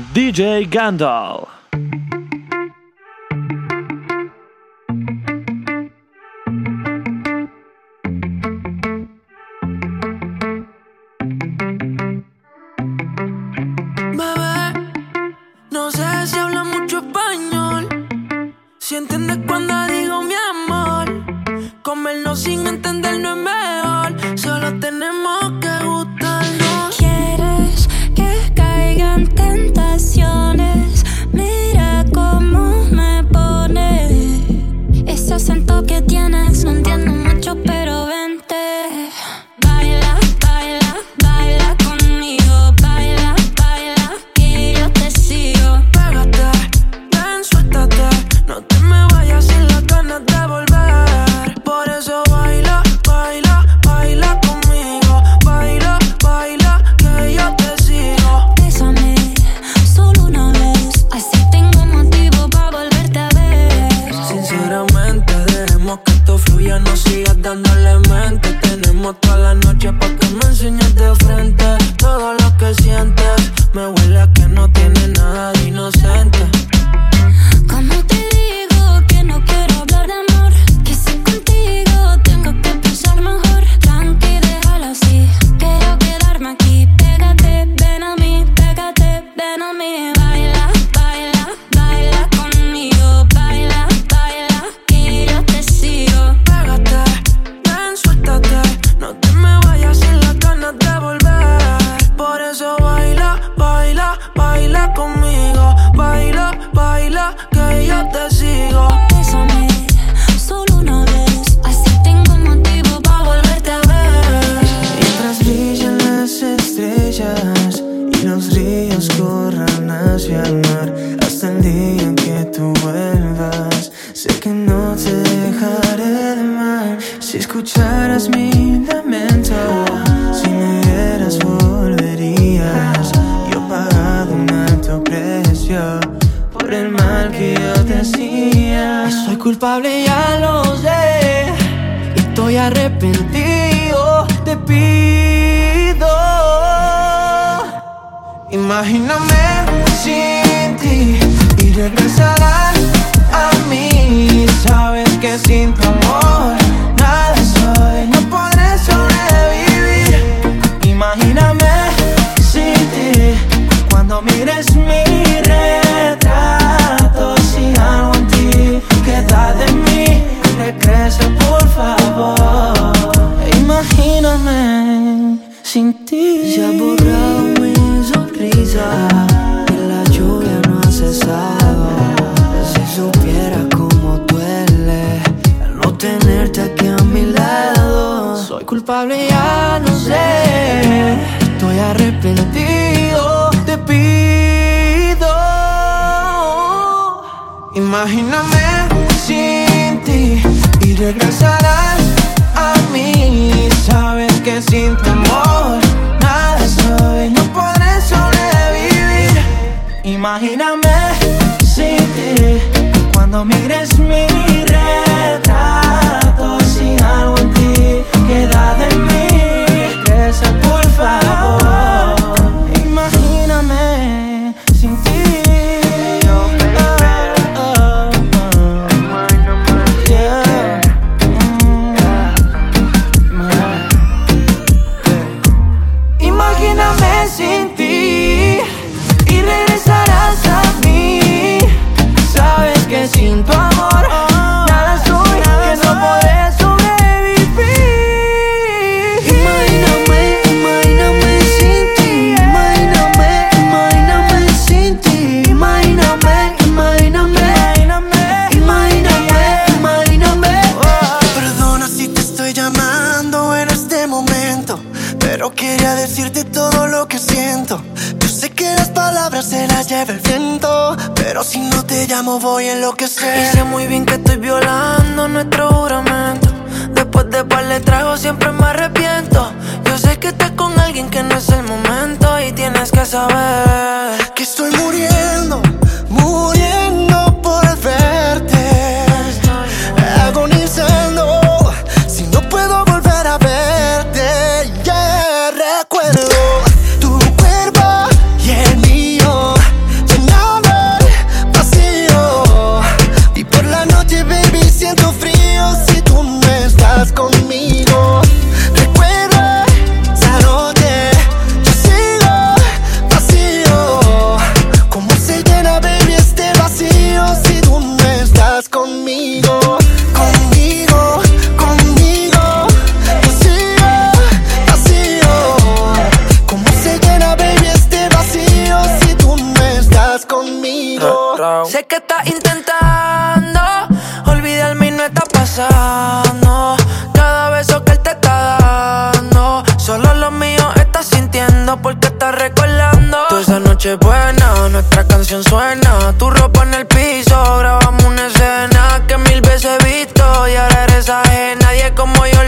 DJ Gandalf. sin ti. Se ha borrado mi sonrisa y la lluvia no ha cesado. Si supiera cómo duele al no tenerte aquí a mi lado. Soy culpable, ya no sé. Estoy arrepentido, te pido. Imagíname sin ti y regresar que sin tu amor nada soy, no podré sobrevivir. Imagíname sin ti cuando mires mi retrato, sin algo en ti queda de mí, regresa por favor. Quería decirte todo lo que siento. Yo sé que las palabras se las lleva el viento. Pero si no te llamo, voy en lo que sé. Muy bien que estoy violando nuestro juramento. Después de par de tragos, siempre me arrepiento. Yo sé que estás con alguien que no es el momento. Y tienes que saber que estoy muriendo. Como yo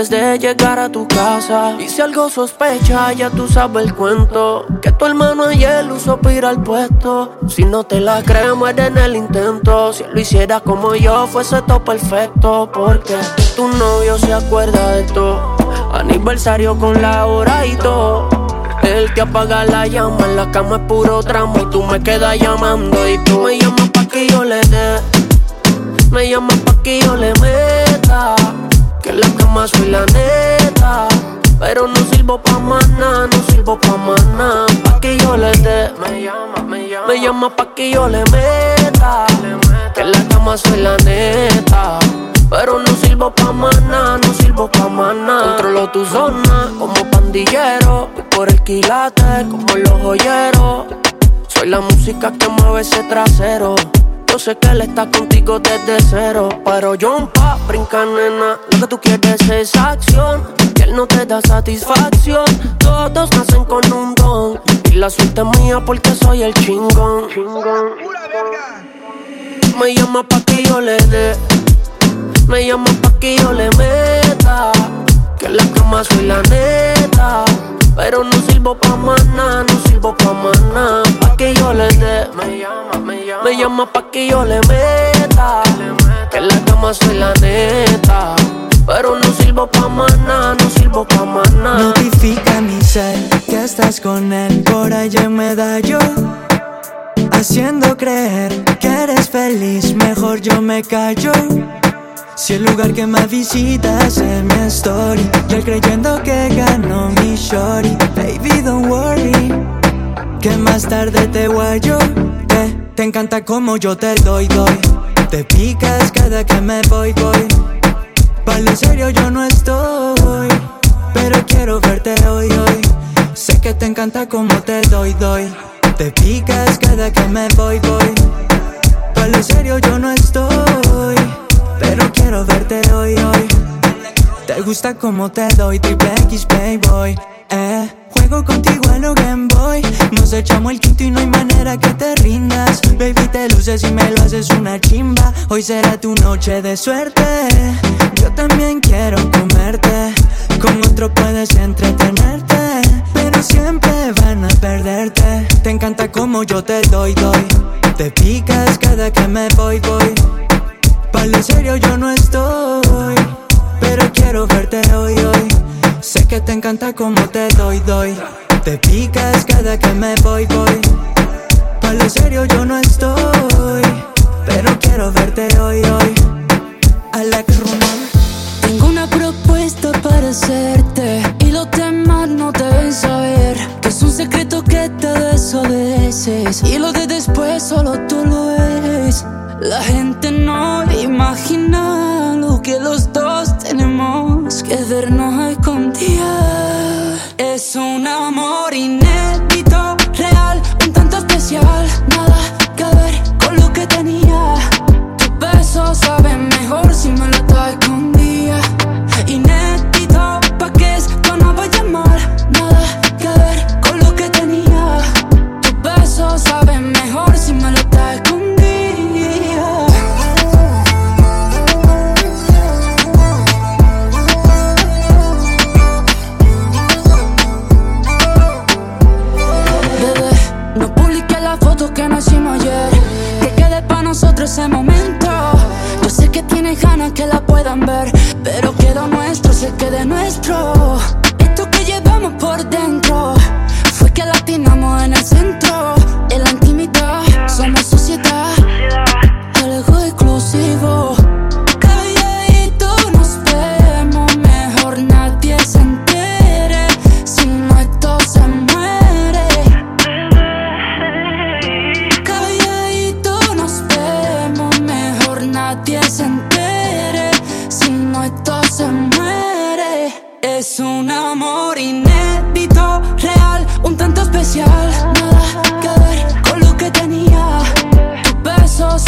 antes de llegar a tu casa. Y si algo sospecha, ya tú sabes el cuento. Que tu hermano ayer usó para ir al puesto. Si no te la crees, muere en el intento. Si lo hiciera como yo, fuese todo perfecto. Porque tu novio se acuerda de todo. Aniversario con la hora y todo. Él te apaga la llama, en la cama es puro tramo y tú me quedas llamando y tú me llamas pa' que yo le dé, me llamas pa' que yo le meta, que en la cama soy la neta, pero no sirvo pa' nada, no sirvo pa' nada, pa' que yo le dé, me llama, me llama, me llama pa' que yo le meta, que en la cama soy la neta. Pero no sirvo pa' nada, no sirvo pa' nada. Controlo tu zona como pandillero. Voy por el quilate como los joyeros. Soy la música que mueve ese trasero. Yo sé que él está contigo desde cero. Pero yo pa' brincar, nena. Lo que tú quieres es acción. Que él no te da satisfacción. Todos nacen con un don. Y la suerte es mía porque soy el chingón. Me llama pa' que yo le dé. Me llama pa' que yo le meta. Que en la cama soy la neta. Pero no sirvo pa' nada, no sirvo pa' nada. Pa' que yo le dé. Me llama, me llama. Me llama pa' que yo le meta. Que en la cama soy la neta. Pero no sirvo pa' nada, no sirvo pa' nada. Notifica mi cel que estás con él por allá en medallo Haciendo creer que eres feliz, mejor yo me callo Si el lugar que más visitas es mi story Y creyendo que ganó mi shorty. Baby don't worry Que más tarde te guayo Te, te encanta como yo te doy, doy. Te picas cada que me voy, voy. Vale, serio yo no estoy Pero quiero verte hoy, hoy. Sé que te encanta como te doy, doy. Te picas cada que me voy, voy. Vale, serio yo no estoy Pero quiero verte hoy, hoy. Te gusta como te doy triple X, playboy Eh, juego contigo en lo Game Boy. Nos echamos el quinto y no hay manera que te rindas. Baby, te luces y me lo haces una chimba. Hoy será tu noche de suerte. Yo también quiero comerte. Con otro puedes entretenerte. Pero siempre van a perderte. Te encanta como yo te doy, doy. Te picas cada que me voy, voy Vale, serio yo no estoy Pero quiero verte hoy, hoy. Sé que te encanta como te doy, doy. Te picas cada que me voy, voy. Vale, serio yo no estoy Pero quiero verte hoy, hoy. Alex Roman Tengo una propuesta para hacerte y los demás no deben saber que es un secreto que te desobedeces y lo de después solo tú lo eres. La gente no imagina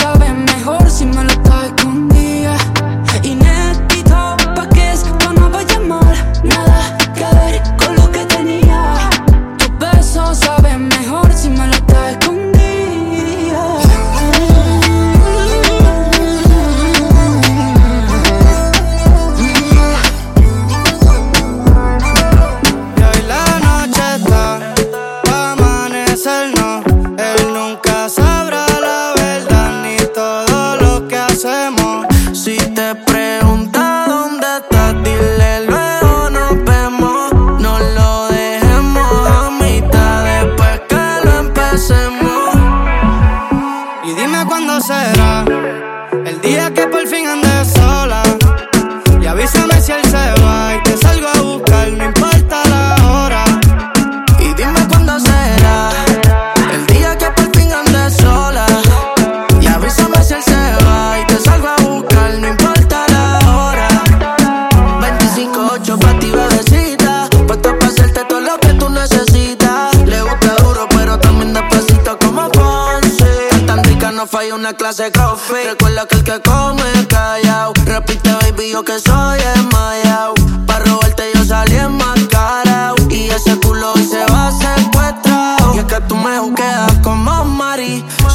loving me.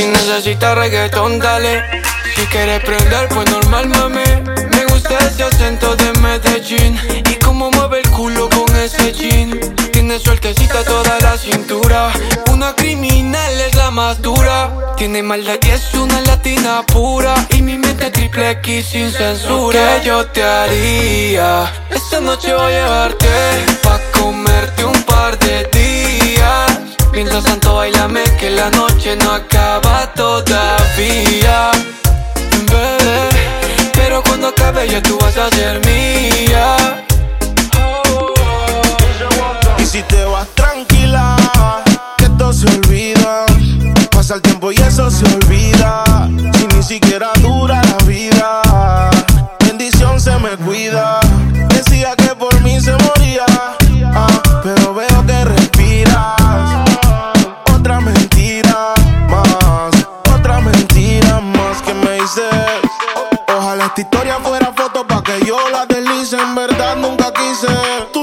Si necesitas reggaetón dale. Si quieres prender pues normal mami. Me gusta ese acento de Medellín. Y cómo mueve el culo con ese jean. Tiene sueltecita toda la cintura. Una criminal es la más dura. Tiene maldad y es una latina pura. Y mi mente triple X sin censura. Que yo te haría Esta noche voy a llevarte Pa' comerte Mientras tanto bailame que la noche no acaba todavía. Pero cuando acabe ya tú vas a ser mía. Y si te vas tranquila, que esto se olvida. Pasa el tiempo y eso se olvida. Si ni siquiera dura la vida Bendición se me cuida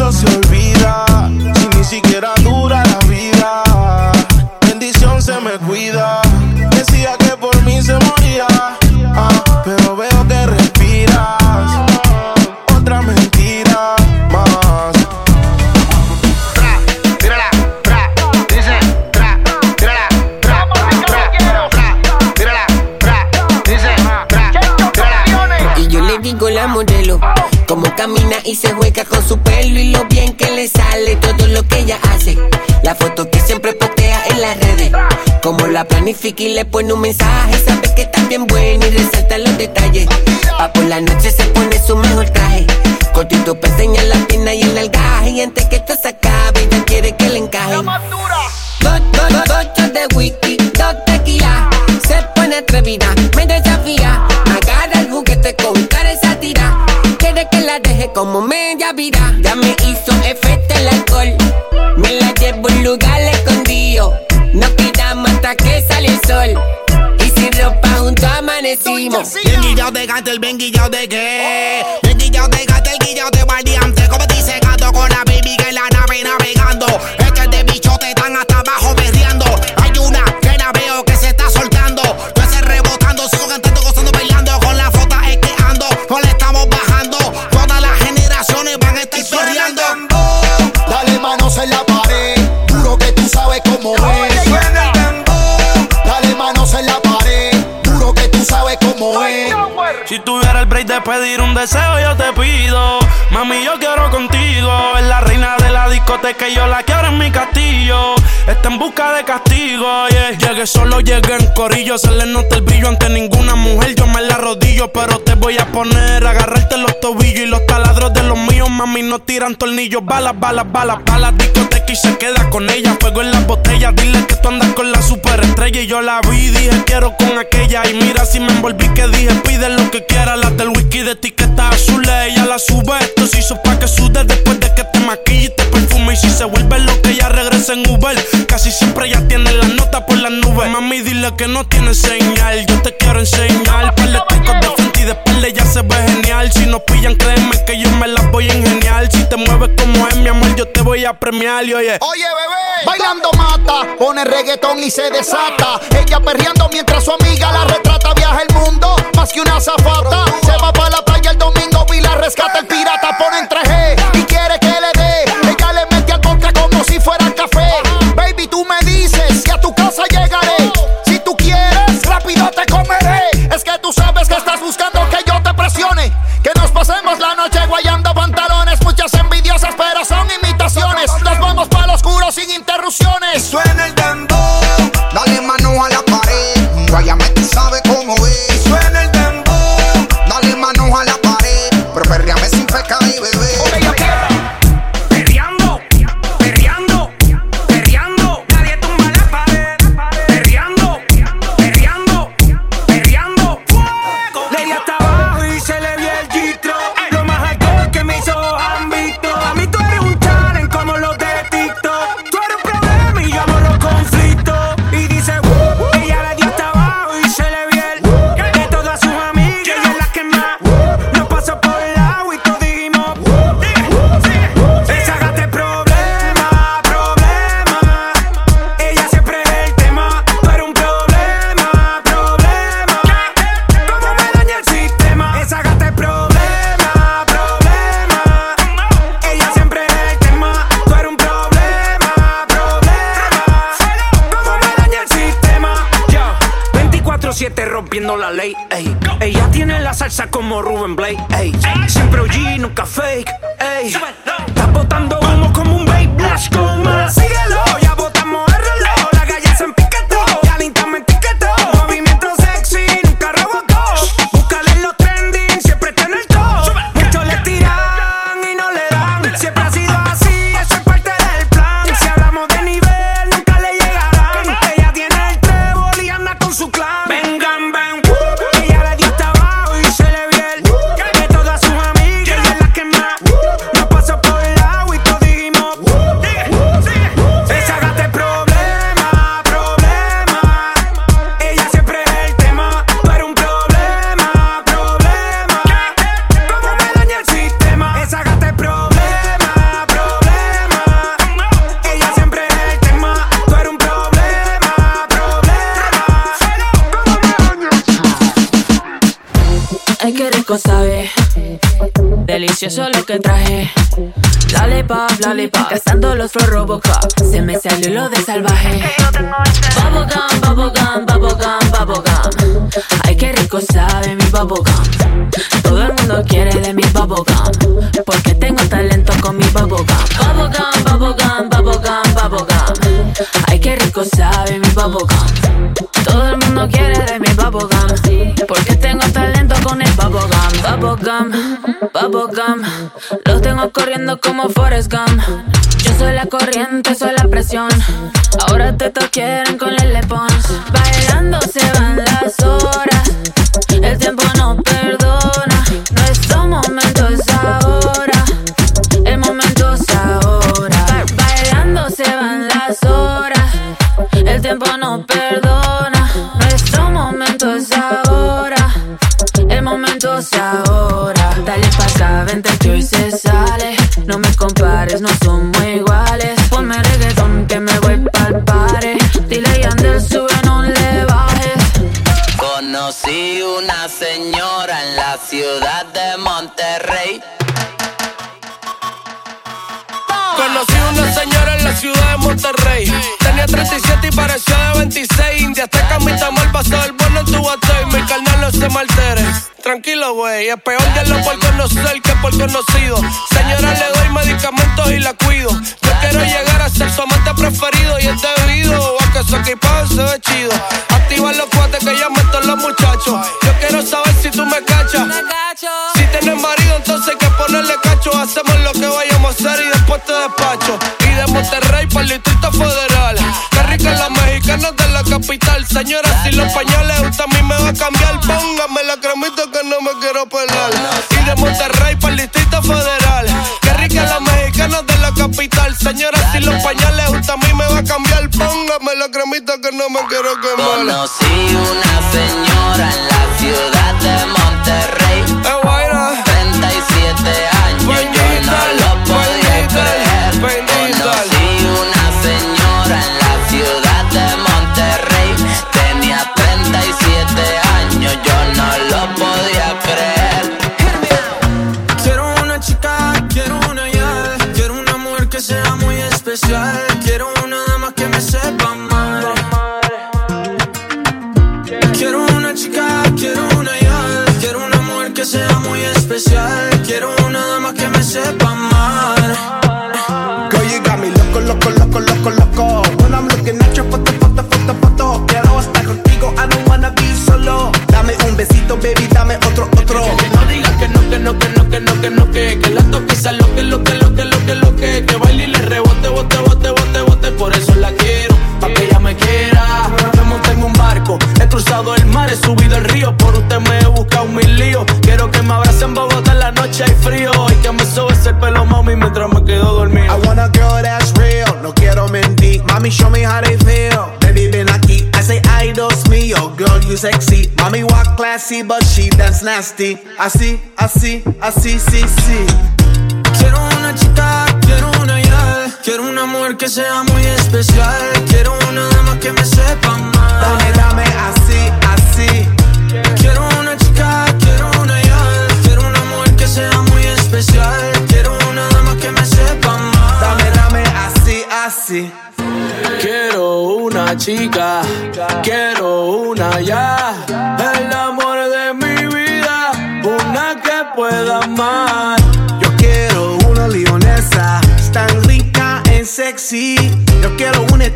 el tiempo y se juega con su pelo Y lo bien que le sale todo lo que ella hace La foto que siempre postea en las redes. Como la planifica y le pone un mensaje. Sabe que está bien buena y resalta los detalles. Pa' por la noche se pone su mejor traje. Cortito pa' enseñar la pierna y el algaje. Y antes que esto se acabe, ella quiere que le encaje. Dos, dos, dos, dos de whisky, dos tequila. Se pone atrevida, como media vida. Ya me hizo efecto el alcohol. Me la llevo a un lugar escondido. Nos quedamos hasta que sale el sol. Y sin ropa juntos amanecimos. Bien guillado de gatel, bien guillado de qué. Bien guillado de gatel, guillado de en la pared, juro que tú sabes cómo es. Si tuviera el break de pedir un deseo, yo te pido. Mami, yo quiero contigo. Es la reina de la discoteca y yo la quiero en mi castillo. Está en busca de castigo, yeah. Llegué solo, llegué en corillo. Se le nota el brillo ante ninguna mujer. Yo me la rodillo, pero te voy a poner. Agarrarte los tobillos y los taladros de los míos. Mami, no tiran tornillos. Balas, balas, balas, balas. Discoteca y se queda con ella. Fuego en las botellas. Dile que tú andas con la superestrella. Y yo la vi, dije quiero con aquella. Y mira si me envolví que dije pide lo que quiera. Las del whisky de etiqueta azul. Ella la sube. Esto se hizo pa' que sude después de que te maquille y te perfume. Y si se vuelve lo que ella regresa en Uber. Casi siempre ella tiene la nota por las nubes. Mami, dile que no tiene señal. Yo te quiero enseñar. De trucos de frente y de espalda ya se ve genial. Si nos pillan, créeme que yo me las voy a ingeniar. Si te mueves como es, mi amor, yo te voy a premiar. Y oye, Oye, bebé, bailando mata, pone reggaetón y se desata. Ella perreando mientras su amiga la retrata. Viaja el mundo, más que una zafata. Se va para la playa el domingo y la rescata el pirata. Pone en 3G y quiere que le Es que tú sabes que qué rico sabe. Delicioso lo que traje. Dale pa, dale pa, cazando los flor Robocop. Se me salió lo de salvaje. Bubblegum, bubblegum, bubblegum, bubblegum. Ay, qué rico sabe mi bubblegum. Todo el mundo quiere de mi bubblegum. Porque tengo talento con mi bubblegum. Bubblegum, bubblegum, bubblegum, bubblegum. Ay, qué rico sabe mi bubblegum. Todo el mundo quiere de mi bubblegum bubblegum, bubblegum. Los tengo corriendo como Forrest Gump. Yo soy la corriente, soy la presión. Ahora te toquen con el lepón. Bailando se van No me compares, no somos tranquilo, güey. Es peor de lo por conocer que por conocido. Señora, le doy medicamentos y la cuido. Yo quiero llegar a ser su amante preferido y es debido a que su equipado se ve chido. Activa los cuates que ya meto los muchachos. Yo quiero saber si tú me cachas. Si tienes marido, entonces hay que ponerle cacho. Hacemos lo que vayamos a hacer y después te despacho. Y de Monterrey para el Distrito Federal. Qué rica la mexicana de la capital. Señora, si los pañales usted a mí me va a cambiar, póngame la cremita que no me quiero quemar. Conocí una señora en la ciudad de Monterrey Así, así, así, sí, sí. Quiero una chica, quiero una ya. Quiero una mujer que sea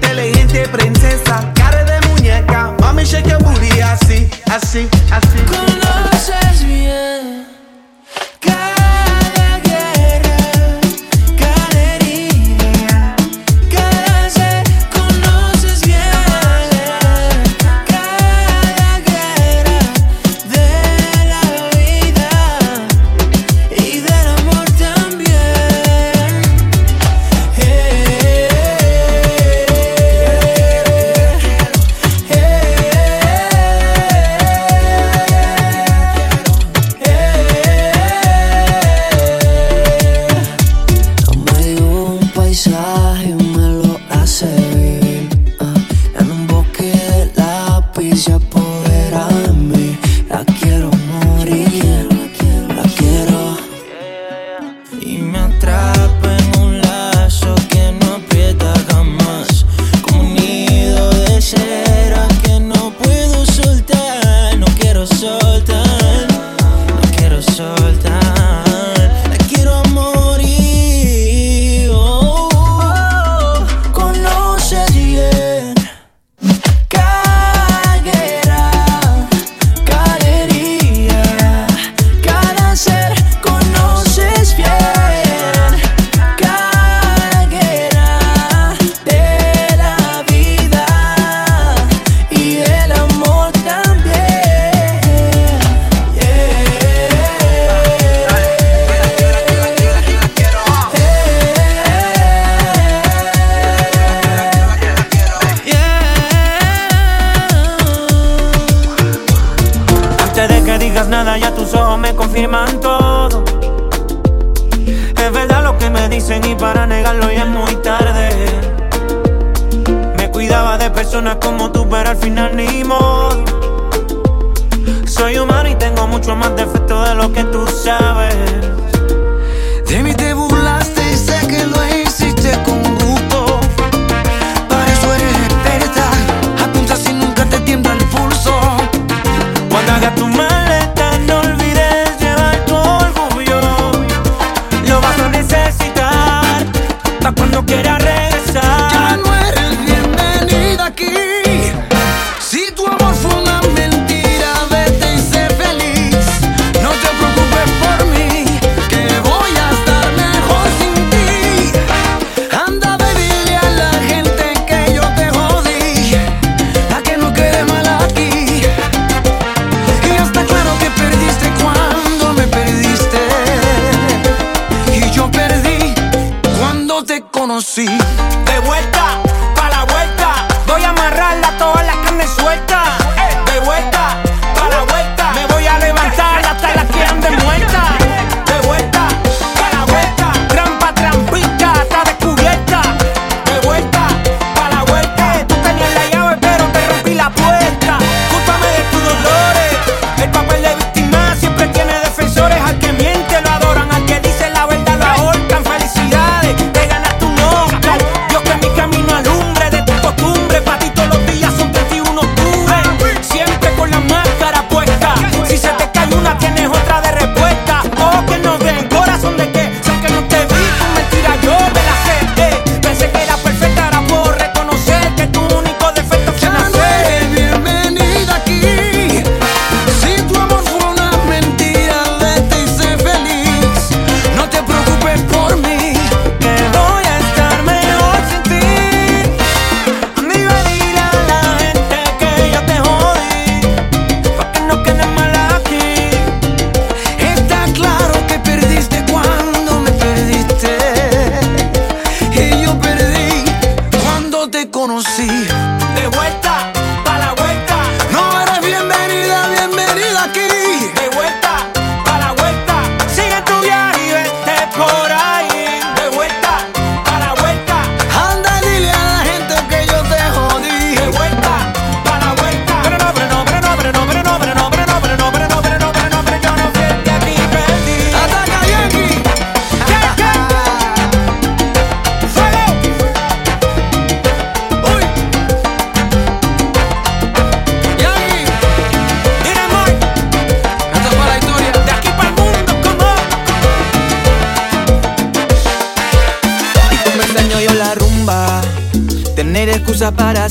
inteligente princesa, cara de muñeca, mami shake your booty así, así, así.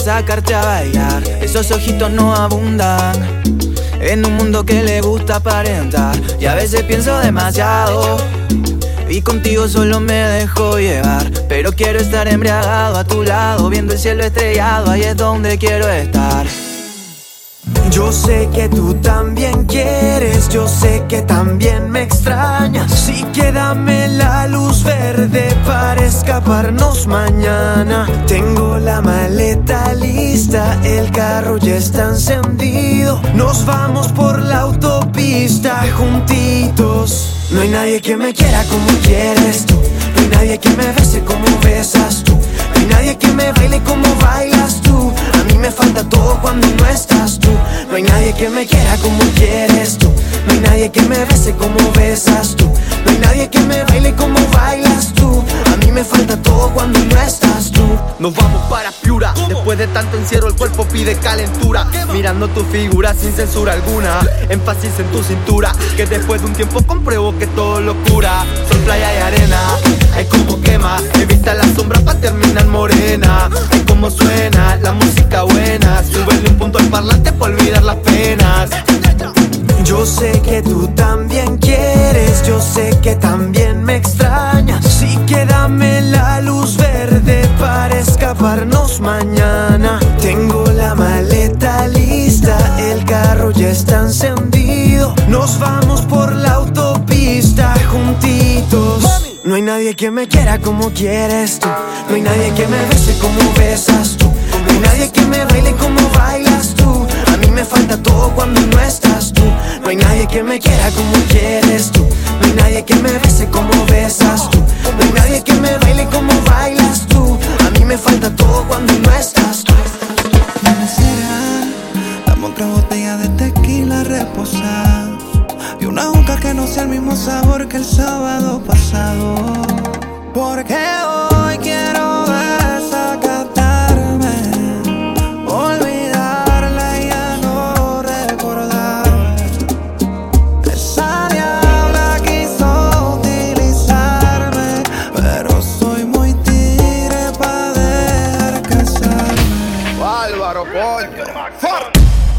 Sacarte a bailar. Esos ojitos no abundan En un mundo que le gusta aparentar. Y a veces pienso demasiado y contigo solo me dejo llevar. Pero quiero estar embriagado a tu lado Viendo el cielo estrellado, ahí es donde quiero estar yo sé que tú también quieres, yo sé que también me extrañas. Sí que dame la luz verde para escaparnos mañana. Tengo la maleta lista, el carro ya está encendido. Nos vamos por la autopista juntitos. No hay nadie que me quiera como quieres tú. No hay nadie que me bese como besas tú. No hay nadie que me baile como bailas tú. A mí me falta todo cuando no estás tú. No hay nadie que me quiera como quieres tú. No hay nadie que me bese como besas tú. No hay nadie que me baile como bailas tú. A mí me falta todo cuando no estás tú. Nos vamos para Piura. Después de tanto encierro, el cuerpo pide calentura. Mirando tu figura sin censura alguna. Énfasis en tu cintura. Que después de un tiempo compruebo que todo es locura. Sol, playa y arena. Ay, como quema. Evita la sombra para terminar morena. Ay, como suena la música buena. Súbele un punto al parlante para olvidar las penas. Yo sé que tú también quieres, yo sé que también me extrañas. Sí que dame la luz verde para escaparnos mañana. Tengo la maleta lista, el carro ya está encendido. Nos vamos por la autopista juntitos. No hay nadie que me quiera como quieres tú. No hay nadie que me bese como besas tú. No hay nadie que me baile como bailas tú. A mí me falta todo cuando no estás tú. No hay nadie que me quiera como quieres tú. No hay nadie que me bese como besas tú. No hay nadie que me baile como bailas tú. A mí me falta todo cuando no estás tú. Dame otra botella de tequila reposada Y una juca que no sea el mismo sabor que el sábado pasado. Porque hoy quiero desacatarme Olvidarla y ya no recordar Esa diabla quiso utilizarme Pero soy muy tigre para dejar casarme. Álvaro Ponte.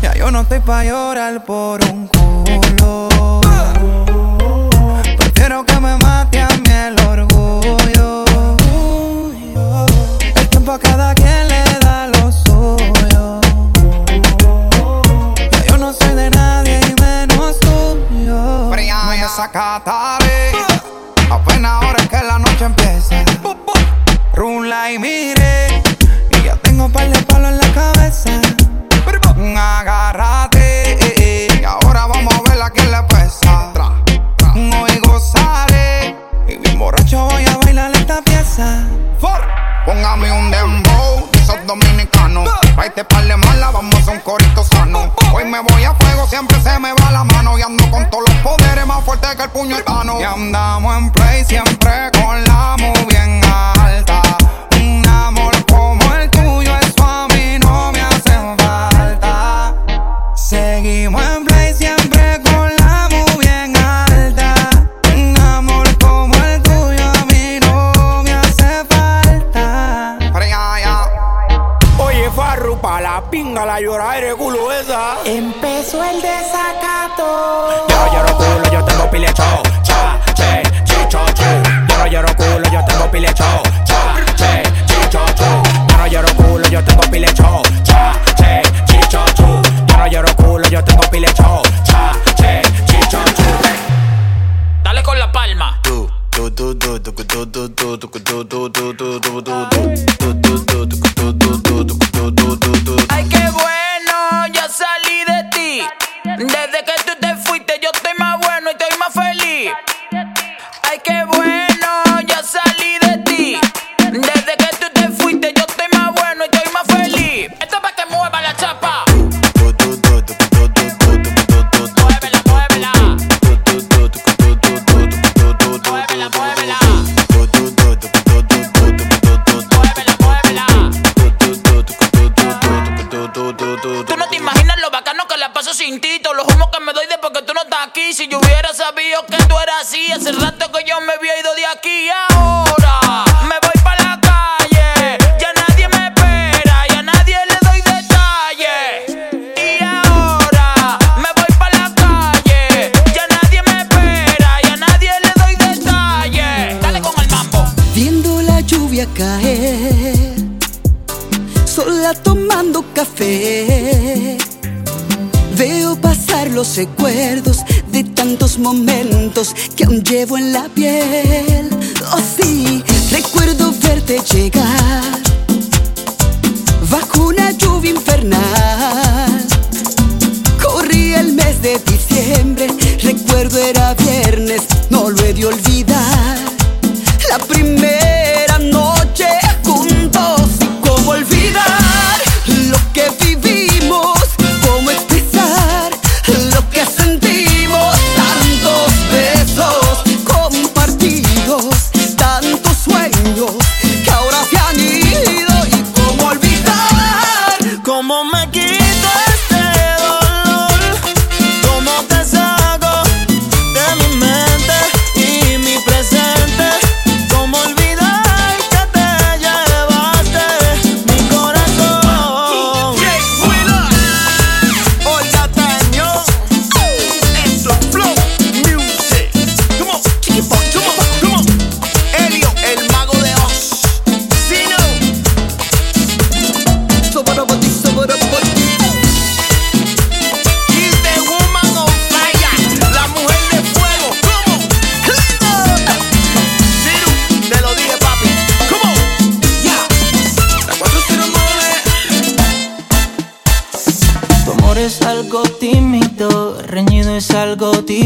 Ya yo no estoy pa' llorar por un culo. Prefiero que me mate a mí el orgullo. El tiempo a cada quien le da lo suyo. Ya yo no soy de nadie y menos tuyo. No me sacataré. Apenas ahora es que la noche empieza. Rula y mire. Y ya tengo par de palos en la cabeza. Agárrate, eh, eh, ahora vamos a ver a quién le pesa. Hoy gozaré, y bien borracho voy a bailar esta pieza. Póngame un dembow, de esos dominicanos. Traete par de mala, vamos a un corito sano. Hoy me voy a fuego, siempre se me va la mano. Y ando con todos los poderes más fuertes que el puño. Y andamos en play siempre con la muy bien alta. Un amor como la de culo esa. Empezó el desacato. Yo no lloro culo, yo tengo pilecho. Cha, che, chicho, chu. Yo no lloro culo, yo tengo pilecho. Cha,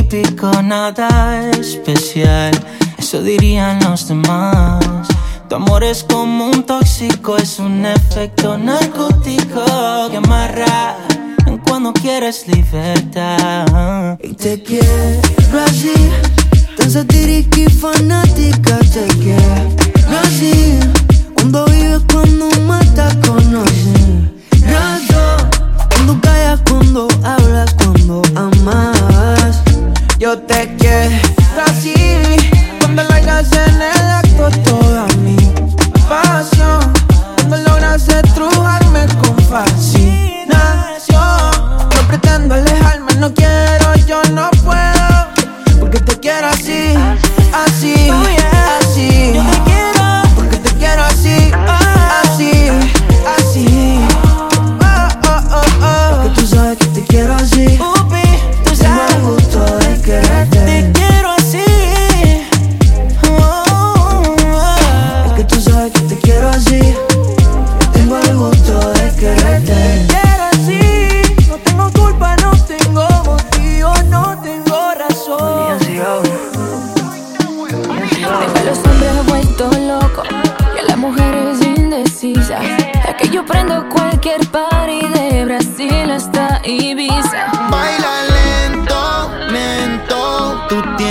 típico, nada especial. Eso dirían los demás. Tu amor es como un tóxico, es un efecto narcótico que amarra cuando quieres libertad. Y te quiero así, tan satírica y fanática. Te quiero así, cuando vives, cuando matas, conoces. Rato, cuando callas, cuando hablas, cuando amas yo te quiero.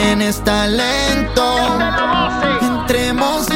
tienes talento. Entremos en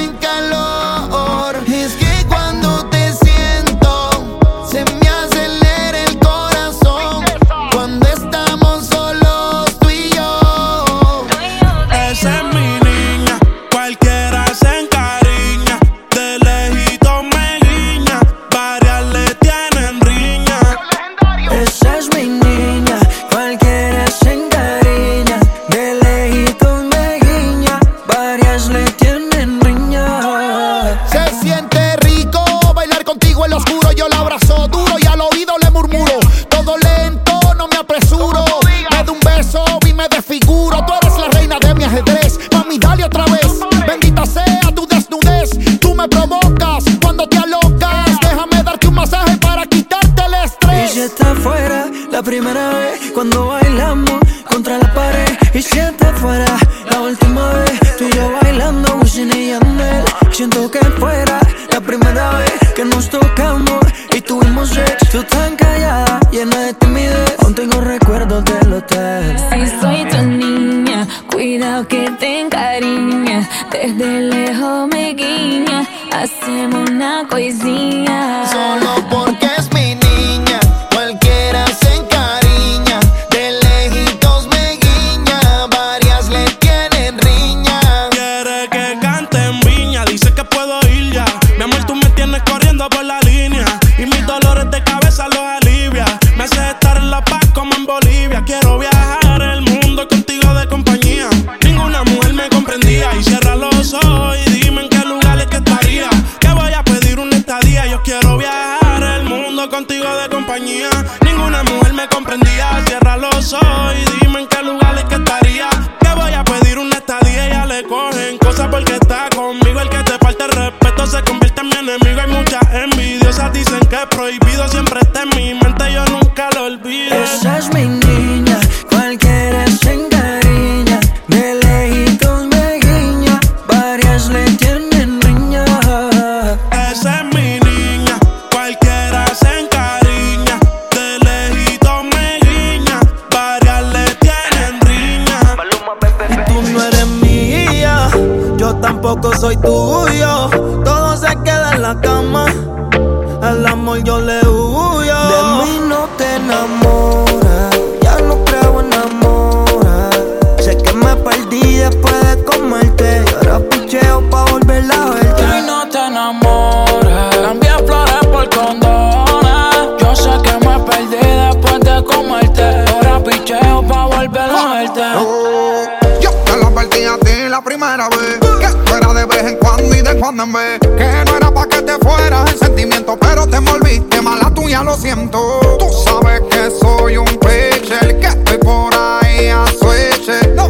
fumarte. Ahora picheo pa' volver a verte. Oh, yo te lo advertí a ti la primera vez. Que fuera de vez en cuando y de cuando en vez. Que no era pa' que te fueras el sentimiento, pero te envolviste. Mala tuya, lo siento. Tú sabes que soy un pitcher, que estoy por ahí a switch. No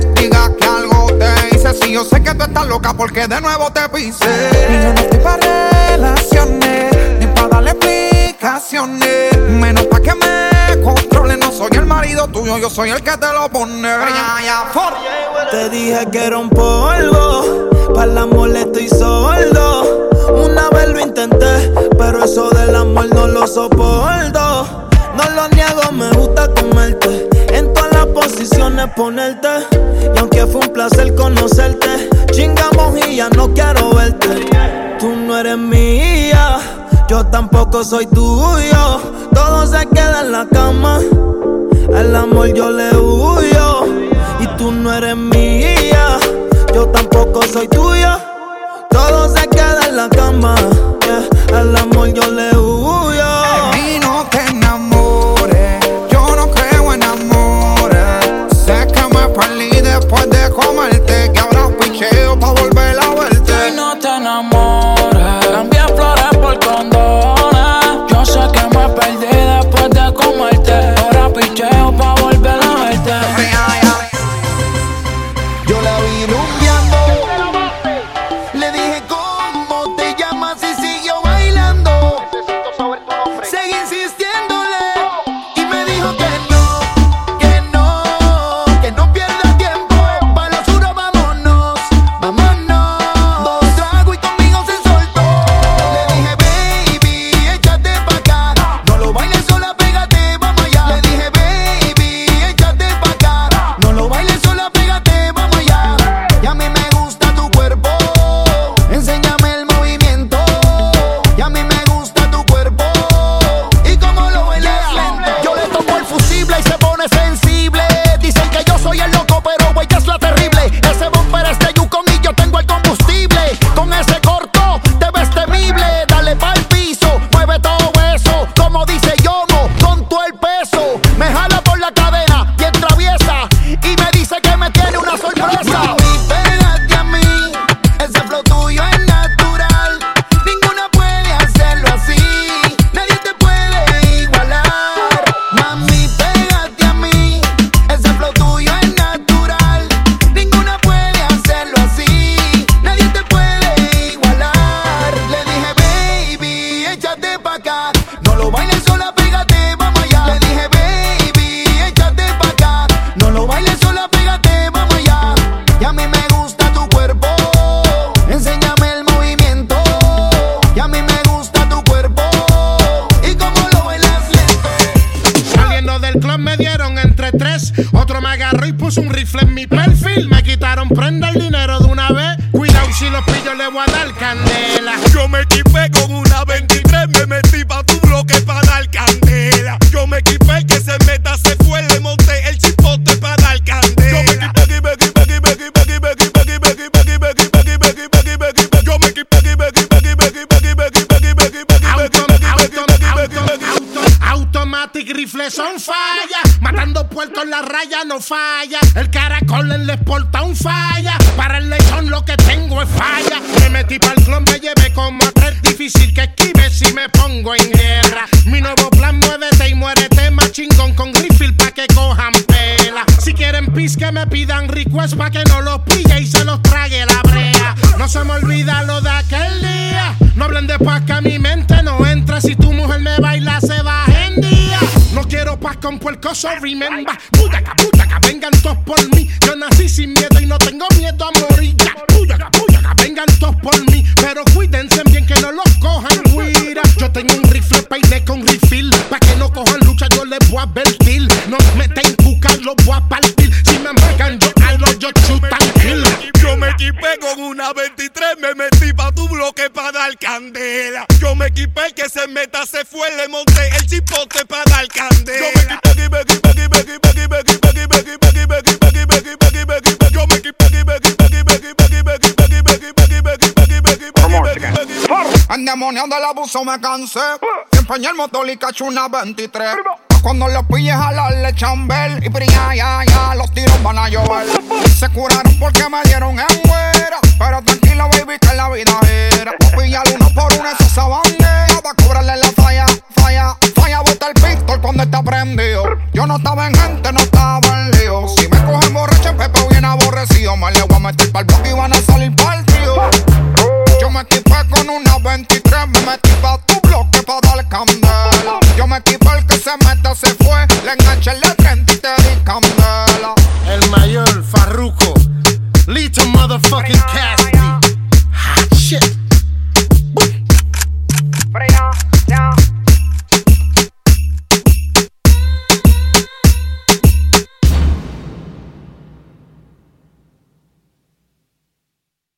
si yo sé que tú estás loca porque de nuevo te pisé. Y yo no estoy para relaciones, ni para darle explicaciones. Menos para que me controle, no soy el marido tuyo, yo soy el que te lo pone. Te dije que era un polvo, para el amor estoy sordo. Una vez lo intenté, pero eso del amor no lo soporto. No lo niego, me gusta comerte. Entonces todas las posiciones ponerte. Y aunque fue un placer conocerte, chingamos y ya no quiero verte. Tú no eres mía, yo tampoco soy tuyo. Todo se queda en la cama. Al amor yo le huyo. Y tú no eres mía, yo tampoco soy tuya. Todo se queda en la cama. yeah. Al amor yo le huyo. fuego. So remember. Puyaca, puyaca, vengan todos por mí. Yo nací sin miedo y no tengo miedo a morir. Ya, puyaca, vengan todos por mí. Pero cuídense bien que no los cojan, guira. Yo tengo un rifle peine con refill. Pa' que no cojan lucha, yo les voy a advertir. No meten cuca, los voy a partir. Si me marcan, yo los yo chutan kill. Yo me equipé con una 23, me metí candela. Yo me equipé el que se meta, se fue, le monté el chipote pa' dar candela. Yo me equipé, equipé, equipé, equipé, equipé, equipé, equipé, equipé, equipé, equipé, equipé, equipé, equipé, equipé. Yo me equipé, equipé, equipé, equipé, equipé, equipé, equipé, equipé, equipé, equipé, equipé, equipé, equipé, equipé, equipé. Endemoniado del abuso me cansé. Empeñé el motor y cacho una 23. Cuando los pilles jalarle chambel y brilla, ya, ya, los tiros van a llover. Se curaron porque me dieron en fuera. Pero tranquila, baby, que la vida era. Pillar uno por uno, esa bandera. Va a cobrarle la falla, falla, falla, bota el pistol cuando está prendido. Yo no estaba en gente, no estaba en lío. Si me cogen borracho, Pepe bien aborrecido. Me le voy a meter pa'l bloque y van a salir pa'l trío. Yo me equipé con una 23, me metí pa' tu bloque pa' dar candela. Yo me equipé el que se meta se fue, le enganché el